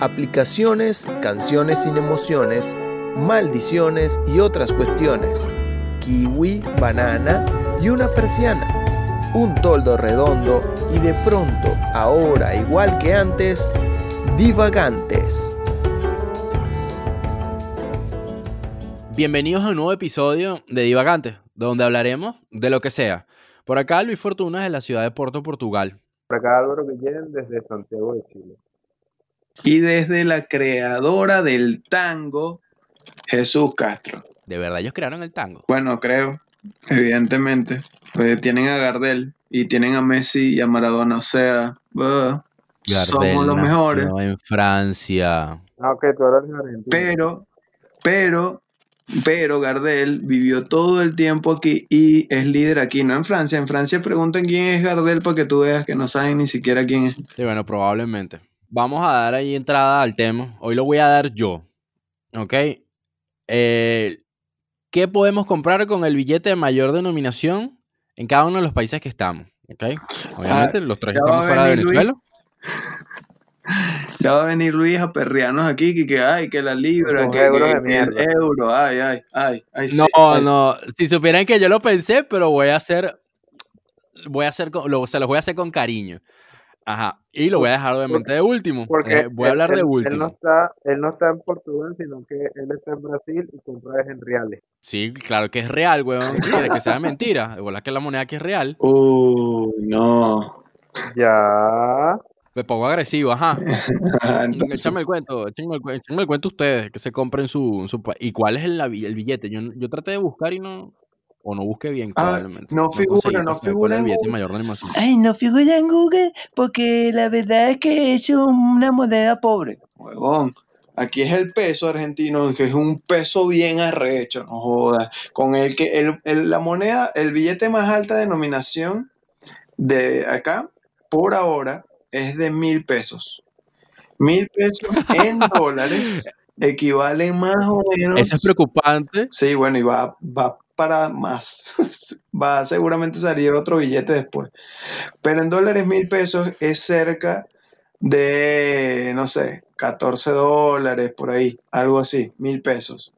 aplicaciones, canciones sin emociones, maldiciones y otras cuestiones, kiwi, banana y una persiana, un toldo redondo y de pronto, ahora igual que antes, divagantes. Bienvenidos a un nuevo episodio de Divagantes, donde hablaremos de lo que sea. Por acá Luis Fortuna de la ciudad de Porto, Portugal. Por acá Álvaro Guillén desde Santiago de Chile. Y desde la creadora del tango, Jesús Castro. ¿De verdad ellos crearon el tango? Bueno, creo, evidentemente. Pues tienen a Gardel y tienen a Messi y a Maradona, o sea, uh, somos los mejores. En Francia. Ah, ok, tú eres. Pero, pero, pero Gardel vivió todo el tiempo aquí y es líder aquí, no en Francia. En Francia preguntan quién es Gardel para que tú veas que no saben ni siquiera quién es. Sí, bueno, probablemente. Vamos a dar ahí entrada al tema. Hoy lo voy a dar yo. ¿Ok? Eh, ¿Qué podemos comprar con el billete de mayor denominación en cada uno de los países que estamos? ¿Ok? Obviamente, Ah, los a fuera de Luis. Venezuela. Ya va a venir Luis a perrearnos aquí, que, que ay, que la libra, que, euros que- de que el mierda. euro, ay, ay, ay, ay, sí, No, ay. no. Si supieran que yo lo pensé, pero voy a hacer. Voy a hacer. con- lo- se los voy a hacer con cariño. Ajá. Y lo voy a dejar obviamente de último. Porque Eh, voy a hablar él- de Él no, último. está, él no está en Portugal, sino que él está en Brasil y compra es en reales. Sí, claro que es real, weón. ¿Qué quieres que sea mentira? De bola que la moneda aquí es real. Uh, no. Ya. Me pongo agresivo, ajá. Entonces, Échame el cuento, échenme el, el cuento ustedes, que se compren su, su ¿Y cuál es el, la- el billete? Yo, yo traté de buscar y no... O no busqué bien, Ah, probablemente. no figura, no figura es el en Google. mayor de. Ay, no figura en Google porque la verdad es que es una moneda pobre. Huevón, aquí es el peso argentino, que es un peso bien arrecho, no jodas. Con el que el, el- la moneda, el billete más alta denominación de acá, por ahora, es de mil pesos. Mil pesos en dólares equivalen más o menos. Eso es preocupante. Sí, bueno, y va, va para más. Va a seguramente salir otro billete después. Pero en dólares mil pesos es cerca de, no sé, 14 dólares por ahí, algo así, mil pesos.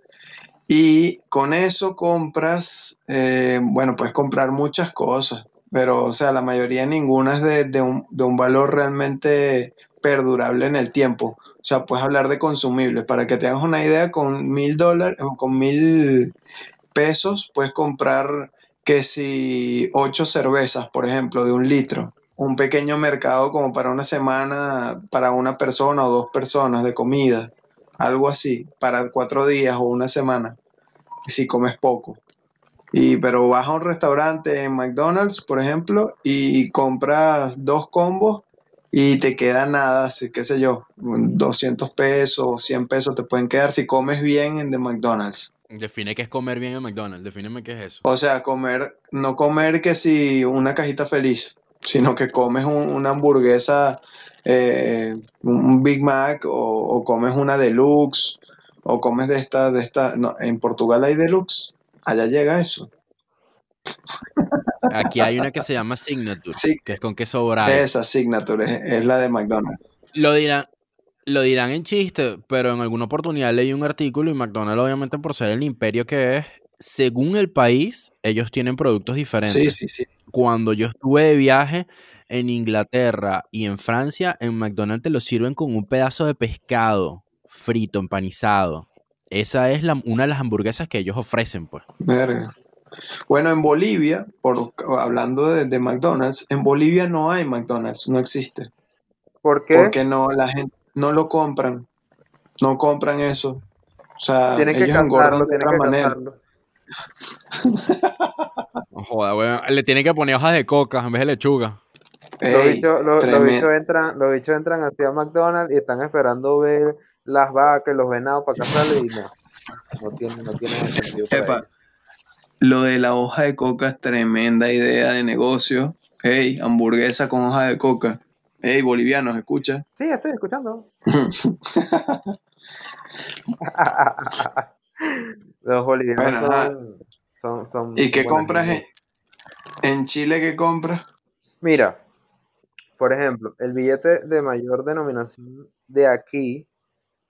Y con eso compras, eh, bueno, puedes comprar muchas cosas, pero, o sea, la mayoría ninguna es de, de un, de un valor realmente perdurable en el tiempo. O sea, puedes hablar de consumibles. Para que te hagas una idea, con mil dólares, con mil pesos, puedes comprar que si ocho cervezas, por ejemplo, de un litro. Un pequeño mercado como para una semana, para una persona o dos personas de comida. Algo así, para cuatro días o una semana, si comes poco. Y, pero vas a un restaurante en McDonald's, por ejemplo, y compras dos combos y te queda nada, así qué sé yo, 200 pesos, 100 pesos te pueden quedar si comes bien en de McDonald's. Define qué es comer bien en McDonald's. Defíneme qué es eso. O sea, comer, no comer que si una cajita feliz, sino que comes un- una hamburguesa, eh, un Big Mac o, o comes una deluxe o comes de esta, de esta, no, en Portugal hay deluxe, allá llega eso. Aquí hay una que se llama Signature, Sí, que es con queso bravo. esa signature es, es la de McDonald's. Lo dirán, lo dirán en chiste, pero en alguna oportunidad leí un artículo y McDonald's, obviamente por ser el imperio que es, según el país, ellos tienen productos diferentes. Sí, sí, sí. Cuando yo estuve de viaje en Inglaterra y en Francia, en McDonald's te lo sirven con un pedazo de pescado frito, empanizado. Esa es la- una de las hamburguesas que ellos ofrecen, pues. Verga. Bueno, en Bolivia, por, hablando de, de McDonald's, en Bolivia no hay McDonald's, no existe. ¿Por qué? Porque no, la gente no lo compran, no compran eso. O sea, Tienen que engordan cantarlo, de tienen otra que manera. No joda, weón. Le tienen que poner hojas de coca en vez de lechuga. Los Ey, bichos, los- entran, los bichos entran hacia McDonald's y están esperando ver las vacas los venados para cazarlos y no. No tiene, no tiene sentido Epa, lo de la hoja de coca es tremenda idea de negocio. Hey, hamburguesa con hoja de coca. Hey, bolivianos, escucha. Sí, estoy escuchando. Los bolivianos Bueno, son, son, son ¿Y qué compras en, en Chile? ¿Qué compras? Mira, por ejemplo, el billete de mayor denominación de aquí,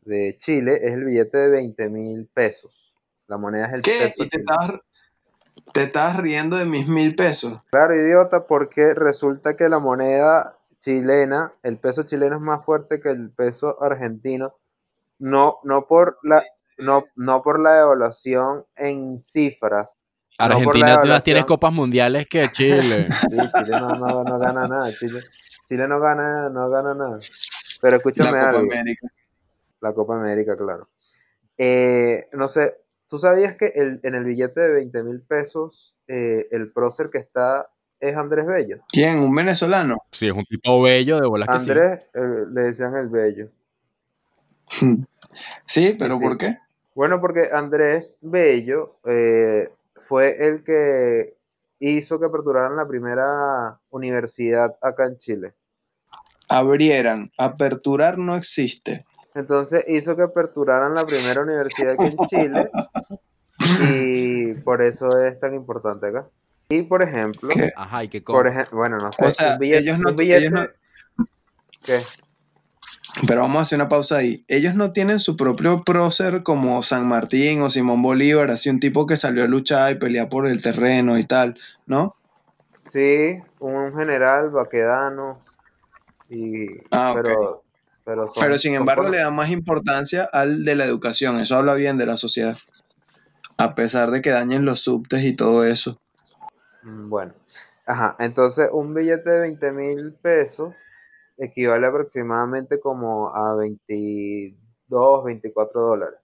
de Chile, es el billete de 20 mil pesos. La moneda es el ¿Qué? peso ¿Y te te estabas riendo de mis mil pesos? Claro, idiota, porque resulta que la moneda chilena, el peso chileno es más fuerte que el peso argentino, no, no por la, no, no por la devaluación en cifras. no la Argentina tienes devaluación- copas mundiales que Chile. Sí, Chile no, no- no gana nada, Chile, Chile no gana, no gana nada. Pero La escúchame Copa algo. América. La Copa América, claro. Eh, no sé, ¿tú sabías que el- en el billete de 20 mil pesos eh, el prócer que está es Andrés Bello? ¿Quién? ¿Un venezolano? Sí, es un tipo bello de bolas que sí. Andrés eh, le decían el Bello. Sí, pero Sí. ¿por qué? Bueno, porque Andrés Bello eh, fue el que hizo que aperturaran la primera universidad acá en Chile. Abrieran. Aperturar no existe. Entonces hizo que aperturaran la primera universidad aquí en Chile y por eso es tan importante acá. Y por ejemplo, ¿Qué? Ajá, y qué por cosa. ejemplo, bueno, no sé, O sea, billete, ellos no- un billete- ellos no- ¿qué? Pero vamos a hacer una pausa ahí. Ellos no tienen su propio prócer como San Martín o Simón Bolívar, así un tipo que salió a luchar y pelear por el terreno y tal, ¿no? Sí, un general baquedano y Ah, ok. pero pero son- Pero sin embargo le da más importancia al de la educación. Eso habla bien de la sociedad. A pesar de que dañen los subtes y todo eso. Mm, Bueno, ajá, entonces un billete de 20 mil pesos equivale aproximadamente como a 22, 24 dólares.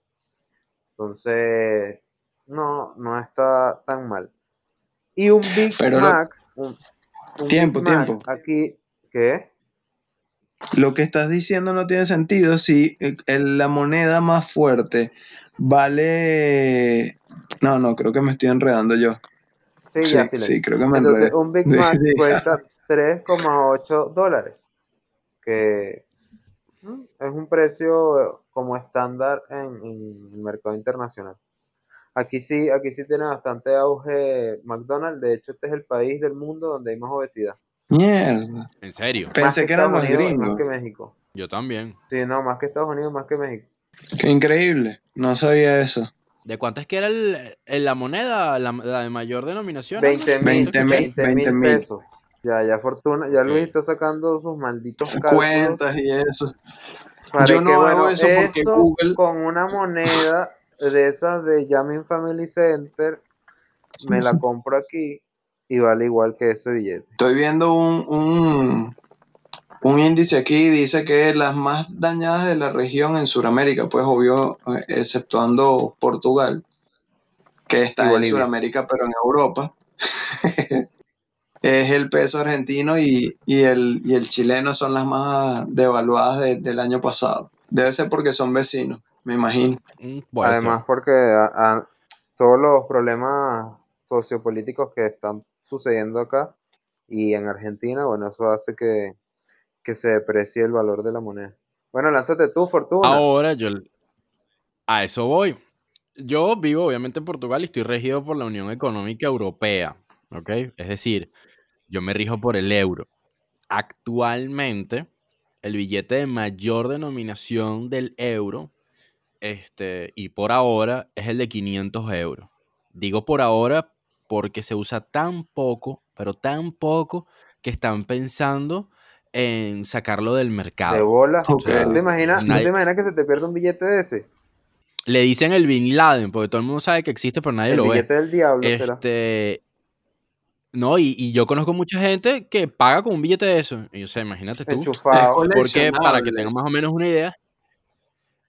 Entonces, no, no está tan mal. Y un Big Pero lo- Mac, un, un Tiempo, Big Mac tiempo. aquí, ¿qué? Lo que estás diciendo no tiene sentido si la moneda más fuerte vale... No, no, creo que me estoy enredando yo. Sí, Sí, ya, sí, creo que me Entonces, enredé. un Big Mac sí. cuesta 3,8 dólares, que es un precio como estándar en, en el mercado internacional. Aquí sí, aquí sí tiene bastante auge McDonald's. De hecho, este es el país del mundo donde hay más obesidad. Mierda. En serio. Pensé Más que eran los Unidos y gringos. Más que México. Yo también. Sí, no, más que Estados Unidos, más que México. Qué increíble. No sabía eso. ¿De cuánto es que era el, el- la moneda, la, la de mayor denominación? 20 mil, 20 mil, 20 mil 20 mil. pesos. Ya, ya Fortuna, ya Luis está sacando sus malditos cálculos. Cuentas y eso. Para Yo que, no hago bueno, eso porque eso Google- con una moneda de esas de Yamin Family Center, me la compro aquí y vale igual que ese billete. Estoy viendo un, un, un índice aquí, dice que las más dañadas de la región en Sudamérica, pues obvio, exceptuando Portugal, que está en. Sudamérica pero en Europa, es el peso argentino y, y el, y el chileno son las más devaluadas de- del año pasado. Debe ser porque son vecinos, me imagino. Mm. Además, porque a- a- todos los problemas sociopolíticos que están sucediendo acá y en Argentina, bueno, eso hace que, que se deprecie el valor de la moneda. Bueno, lánzate tú, Fortuna. Ahora yo a eso voy. Yo vivo obviamente en Portugal y estoy regido por la Unión Económica Europea, ¿ok? Es decir, yo me rijo por el euro. Actualmente, el billete de mayor denominación del euro, este, y por ahora, es el de 500 euros. Digo por ahora porque se usa tan poco, pero tan poco, que están pensando en sacarlo del De mercado. bola. Ok. ¿No te imaginas, ¿no Nadie- te imaginas que se te pierda un billete de ese? Le dicen el Bin Laden, porque todo el mundo sabe que existe, pero nadie El lo ve. billete del diablo será. Este. No, y, y yo conozco mucha gente que paga con un billete de eso. Y o sea, imagínate tú. Enchufado. Porque, para que tengan más o menos una idea,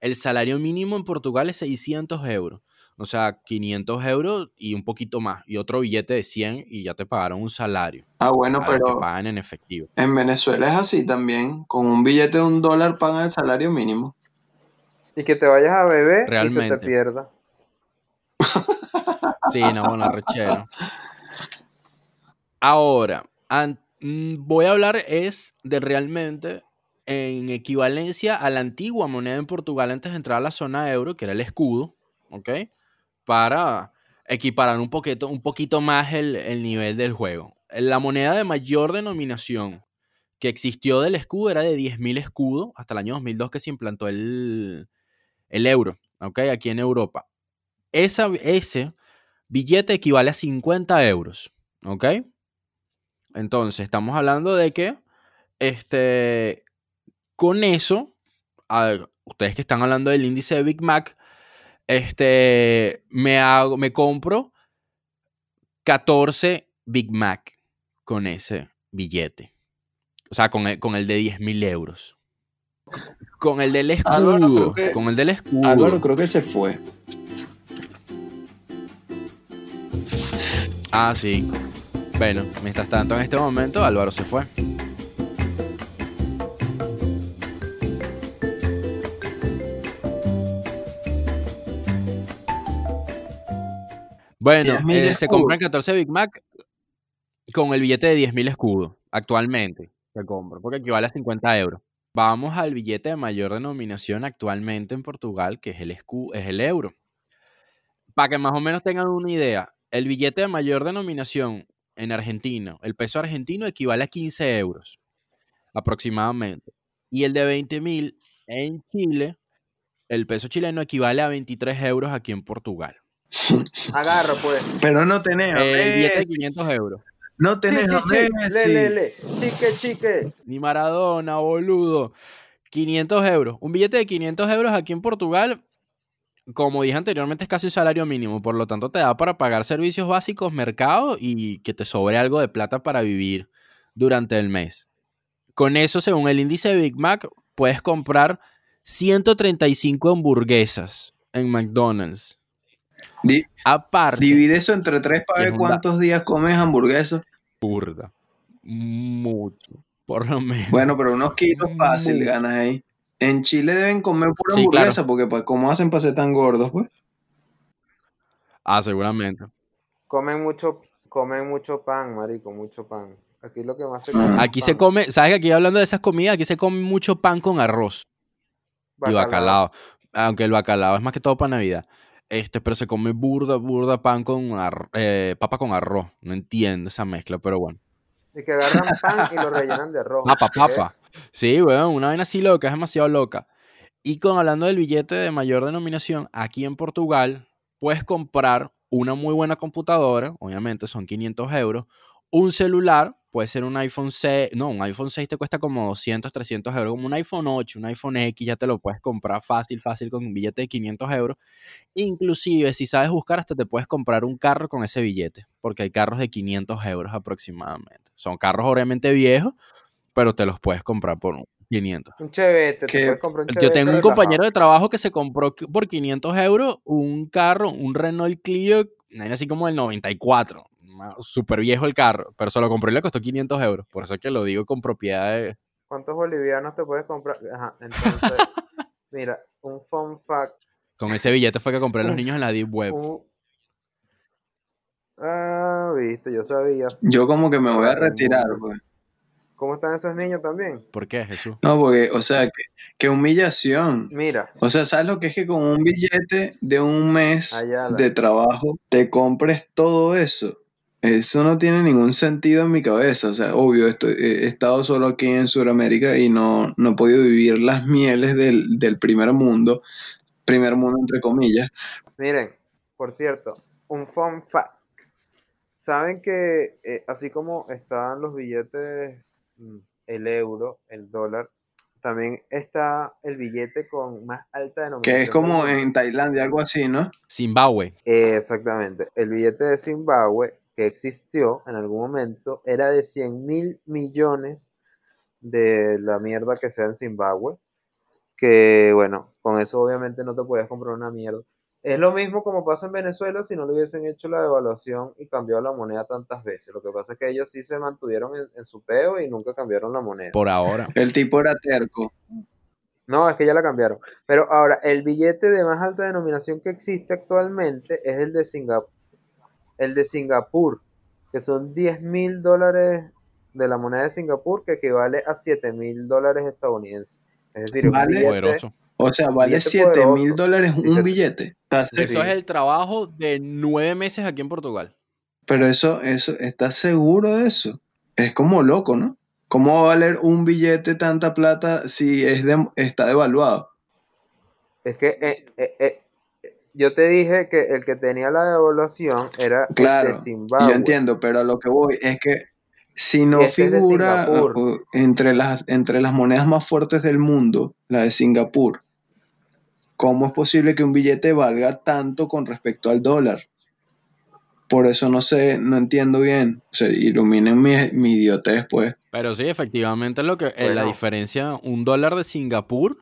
el salario mínimo en Portugal es 600 euros. O sea, 500 euros y un poquito más. Y otro billete de 100 y ya te pagaron un salario. Ah, bueno, pero pagan en efectivo. en Venezuela es así también. Con un billete de un dólar pagan el salario mínimo. Y que te vayas a beber y se Realmente. te pierda. Sí, no, bueno, rechero. Ahora, mm, voy a hablar es de realmente en equivalencia a la antigua moneda en Portugal antes de entrar a la zona euro, que era el escudo, ¿ok? Para equiparar un poquito, un poquito más el, el nivel del juego. La moneda de mayor denominación que existió del escudo era de 10.000 escudos hasta el año 2002 que se implantó el, el euro, ¿ok? Aquí en Europa. Esa, ese billete equivale a 50 euros, ¿ok? Entonces, estamos hablando de que, este, con eso, ustedes que están hablando del índice de Big Mac, este, me, hago, me compro 14 Big Mac con ese billete. O sea, con el, con el de 10 mil euros. Con el del escudo. Álvaro, creo que- con el del escudo. Álvaro creo que se fue. Ah, sí. Bueno, mientras tanto, en este momento, Álvaro se fue. Bueno, 10.000 eh, se compran 14 Big Mac con el billete de 10.000 escudos. Actualmente se compra, porque equivale a 50 euros. Vamos al billete de mayor denominación actualmente en Portugal, que es el, escu- es el euro. Para que más o menos tengan una idea, el billete de mayor denominación en Argentina, el peso argentino equivale a 15 euros aproximadamente. Y el de 20 mil en Chile, el peso chileno equivale a 23 euros aquí en Portugal. Agarra, pues. Pero no tenés El billete de Messi, 500 euros. no tenés Chi, a chi, chi. Le, Messi. le, le. Chique, chique. Ni Maradona, boludo. 500 euros. Un billete de 500 euros aquí en Portugal, como dije anteriormente, es casi un salario mínimo. Por lo tanto, te da para pagar servicios básicos, mercado y que te sobre algo de plata para vivir durante el mes. Con eso, según el índice de Big Mac, puedes comprar 135 hamburguesas en McDonald's. Di- Aparte, divide eso entre tres para ver cuántos días comes hamburguesa. burda. Mucho. Por lo menos. Bueno, pero unos kilos fácil Mucho. ganas ahí. En Chile deben comer pura Sí, hamburguesa porque pues, ¿cómo hacen para ser tan gordos, pues? Ah, seguramente. Comen mucho, comen mucho pan, marico, mucho pan. Aquí lo que más se Ah. come Aquí se come, ¿sabes que aquí hablando de esas comidas, aquí se come mucho pan con arroz y bacalao. Aunque el bacalao es más que todo para Navidad. Este, pero se come burda, burda pan con eh, papa con arroz. No entiendo esa mezcla, pero bueno. Y que agarran pan y lo rellenan de arroz. Papa, ¿Qué papa. Sí, weón, una vaina así loca, es demasiado loca. Y con hablando del billete de mayor denominación, aquí en Portugal puedes comprar una muy buena computadora, obviamente son 500 euros, un celular, puede ser un iPhone 6, no, un iPhone 6 te cuesta como 200, 300 euros, como un iPhone 8, un iPhone X, ya te lo puedes comprar fácil, fácil con un billete de 500 euros. Inclusive, si sabes buscar, hasta te puedes comprar un carro con ese billete, porque hay carros de 500 euros aproximadamente. Son carros obviamente viejos, pero te los puedes comprar por 500. Un chevete, te puedes comprar un Yo tengo un compañero de trabajo que se compró por 500 euros un carro, un Renault Clio, así como el 94. Súper viejo el carro, pero se lo compró y le costó 500 euros. Por eso es que lo digo con propiedad de... ¿Cuántos bolivianos te puedes comprar? Ajá, entonces, mira, un fun fact. Con ese billete fue que compré a los niños en la Deep Web. Ah, viste, yo sabía. Yo como que me voy a retirar, pues. ¿Cómo están esos niños también? ¿Por qué, Jesús? No, porque, o sea, que, que humillación. Mira, O sea, ¿sabes lo que es que con un billete de un mes Ayala. de trabajo te compres todo eso? Eso no tiene ningún sentido en mi cabeza. O sea, obvio, estoy- he estado solo aquí en Sudamérica y no, no he podido vivir las mieles del, del primer mundo. Primer mundo, entre comillas. miren, por cierto, un fun fact. Saben que eh, así como están los billetes, mm, el euro, el dólar, también está el billete con más alta denominación. Que es como en Tailandia, algo así, ¿no? Zimbabue. Eh, Exactamente. El billete de Zimbabue que existió en algún momento era de 100 mil millones de la mierda que sea en Zimbabue. Que bueno, con eso obviamente no te podías comprar una mierda. Es lo mismo como pasa en Venezuela si no le hubiesen hecho la devaluación y cambiado la moneda tantas veces. Lo que pasa es que ellos sí se mantuvieron en, en su peo y nunca cambiaron la moneda. Por ahora. El tipo era terco. No, es que ya la cambiaron. Pero ahora, el billete de más alta denominación que existe actualmente es el de Singapur, el de Singapur, que son 10 mil dólares de la moneda de Singapur, que equivale a 7 mil dólares estadounidenses. Es decir, un Vale. billete- Poderoso. O sea, vale Billete 7 mil dólares un billete. Eso es el trabajo de nueve meses aquí en Portugal. Pero eso, eso, ¿estás seguro de eso? Es como loco, ¿no? ¿Cómo va a valer un billete tanta plata si es de- está devaluado? Es que eh, eh, eh, yo te dije que el que tenía la devaluación era el de y Zimbabue. yo entiendo, pero a lo que voy es que si no Este figura entre las, entre las monedas más fuertes del mundo, la de Singapur, ¿cómo es posible que un billete valga tanto con respecto al dólar? Por eso no sé, no entiendo bien. O sea, iluminen mi, mi idiotez, pues. Pero sí, efectivamente lo que eh, la Bueno. diferencia, un dólar de Singapur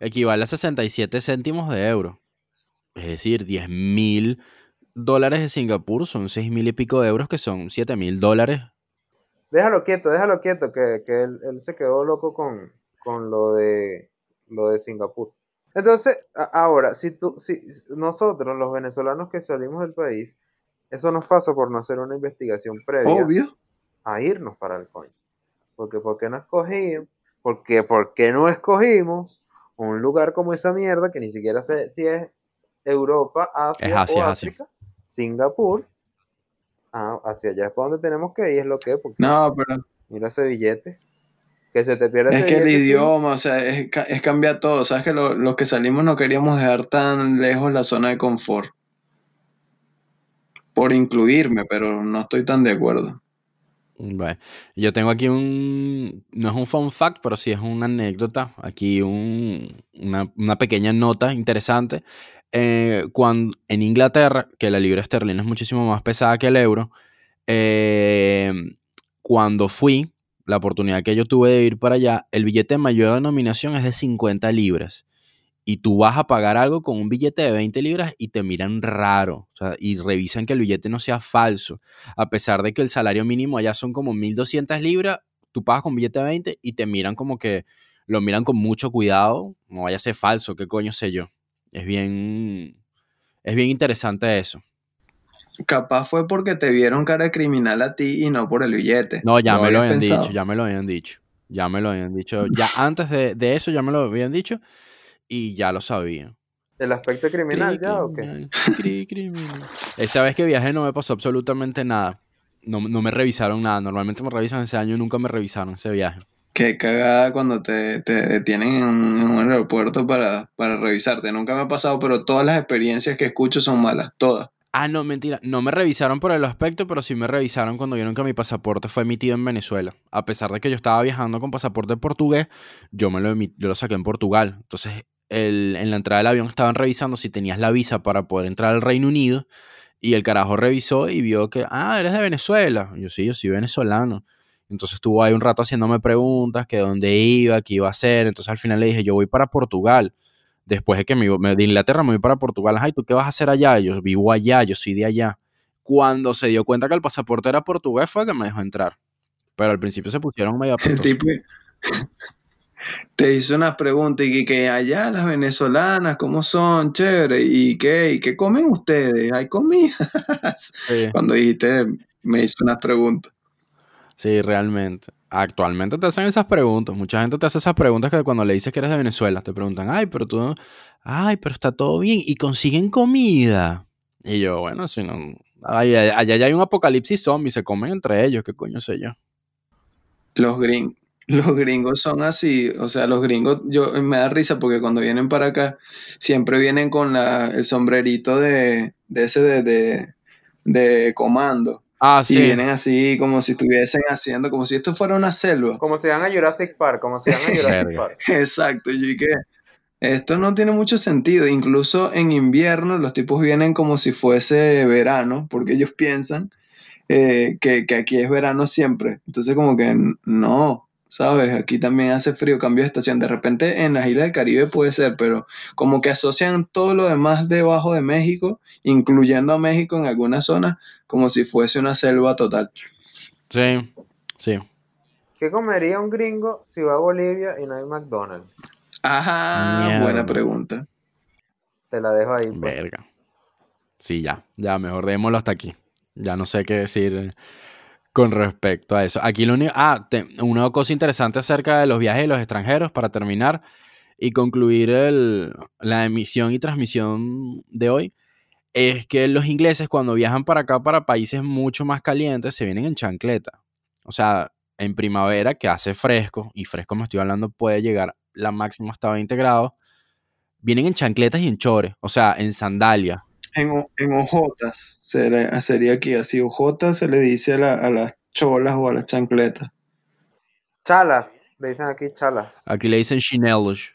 equivale a 67 céntimos de euro. Es decir, 10 mil dólares de Singapur son 6 mil y pico de euros, que son 7 mil dólares. Déjalo quieto, déjalo quieto, que, que él, él se quedó loco con, con lo de lo de Singapur. Entonces, ahora, si tú, si nosotros, los venezolanos que salimos del país, eso nos pasa por no hacer una investigación previa Obvio. a irnos para el coño. Porque ¿por qué no escogimos? Porque, ¿por qué no escogimos un lugar como esa mierda que ni siquiera sé si es Europa, Asia, Es Asia, o Asia. África? Singapur. Ah, hacia allá es para donde tenemos que ir, es lo que es, porque No, pero mira ese billete. Que se te pierde es ese que el idioma, o sea, es, es cambiar todo. Sabes que lo- los que salimos no queríamos dejar tan lejos la zona de confort. Por incluirme, pero no estoy tan de acuerdo. Bueno, yo tengo aquí un, no es un fun fact, pero sí es una anécdota, aquí un- una, una pequeña nota interesante. Eh, cuando, en Inglaterra, que la libra esterlina es muchísimo más pesada que el euro, eh, cuando fui, la oportunidad que yo tuve de ir para allá, el billete de mayor denominación es de 50 libras. Y tú vas a pagar algo con un billete de 20 libras y te miran raro. o sea, y revisan que el billete no sea falso a pesar de que el salario mínimo allá son como 1200 libras, tú pagas con billete de 20 y te miran como que lo miran con mucho cuidado, no vaya a ser falso, qué coño sé yo. Es bien es bien interesante eso. Capaz fue porque te vieron cara de criminal a ti y no por el billete. No, ya me lo habían pensado? dicho, ya me lo habían dicho. Ya me lo habían dicho. Ya antes de, de eso ya me lo habían dicho y ya lo sabía. ¿El aspecto criminal Cri, ya o qué? cri, criminal. Esa vez que viajé no me pasó absolutamente nada. No, no me revisaron nada. Normalmente me revisan ese año y nunca me revisaron ese viaje. Qué cagada cuando te, te detienen en un, aeropuerto para, para revisarte. Nunca me ha pasado, pero todas las experiencias que escucho son malas, todas. Ah, no, mentira. No me revisaron por el aspecto, pero sí me revisaron cuando vieron que mi pasaporte fue emitido en Venezuela. A pesar de que yo estaba viajando con pasaporte portugués, yo me lo, yo lo saqué en Portugal. Entonces, el- en la entrada del avión estaban revisando si tenías la visa para poder entrar al Reino Unido. Y el carajo revisó y vio que, ah, eres de Venezuela. Yo sí, yo soy venezolano. Entonces estuvo ahí un rato haciéndome preguntas, que dónde iba, qué iba a hacer. Entonces al final le dije, yo voy para Portugal. Después de que me, me- de Inglaterra me voy para Portugal. Ay, ¿tú qué vas a hacer allá? Yo vivo allá, yo soy de allá. Cuando se dio cuenta que el pasaporte era portugués fue que me dejó entrar. Pero al principio se pusieron medio El tipo te hizo unas preguntas y que, que allá las venezolanas, ¿cómo son? Chévere. ¿Y qué? ¿Y qué comen ustedes? ¿Hay comidas? Sí, Cuando dijiste, me hizo unas preguntas. Sí, realmente. Actualmente te hacen esas preguntas. Mucha gente te hace esas preguntas que cuando le dices que eres de Venezuela te preguntan, ay, pero tú, ay, pero está todo bien. Y consiguen comida. Y yo, bueno, si no, allá, allá ya hay un apocalipsis zombie, se comen entre ellos, qué coño sé yo. Los gringos. Los gringos son así, o sea, los gringos, yo me da risa porque cuando vienen para acá, siempre vienen con la, el sombrerito de, de ese de, de comando. Ah, Y sí. vienen así como si estuviesen haciendo, como si esto fuera una selva. Como se van a Jurassic Park, como se van a Jurassic. Park. Exacto, yo dije, esto no tiene mucho sentido. Incluso en invierno los tipos vienen como si fuese verano, porque ellos piensan eh, que, que aquí es verano siempre. Entonces como que no, ¿sabes? Aquí también hace frío, cambio de estación. De repente en las islas del Caribe puede ser, pero como que asocian todo lo demás debajo de México, incluyendo a México en algunas zonas, como si fuese una selva total. Sí, sí. ¿Qué comería un gringo si va a Bolivia y no hay McDonald's? Ajá, Mierda. buena pregunta. Te la dejo ahí. pues. Verga. Sí, ya, ya, mejor démoslo hasta aquí. Ya no sé qué decir con respecto a eso. Aquí lo único. Ah, una cosa interesante acerca de los viajes de los extranjeros para terminar y concluir la emisión y transmisión de hoy. Es que los ingleses, cuando viajan para acá, para países mucho más calientes, se vienen en chancleta. O sea, en primavera que hace fresco, y fresco me estoy hablando puede llegar la máxima hasta 20 grados, vienen en chancletas y en chores, o sea, en sandalias. En, o- en ojotas, sería, sería aquí así, ojotas se le dice a, la- a las cholas o a las chancletas. Chalas, le dicen aquí chalas. Aquí le dicen chinelos.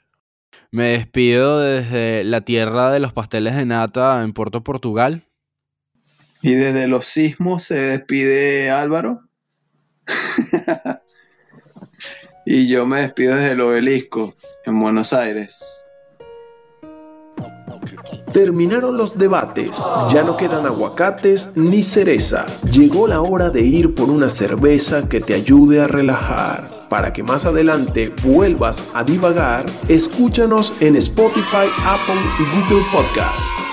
Me despido desde la tierra de los pasteles de nata en Puerto Portugal. Y desde los sismos se despide Álvaro. y yo me despido desde el obelisco en Buenos Aires. Terminaron los debates, ya no quedan aguacates ni cereza. Llegó la hora de ir por una cerveza que te ayude a relajar. Para que más adelante vuelvas a divagar, escúchanos en Spotify, Apple y Google Podcast.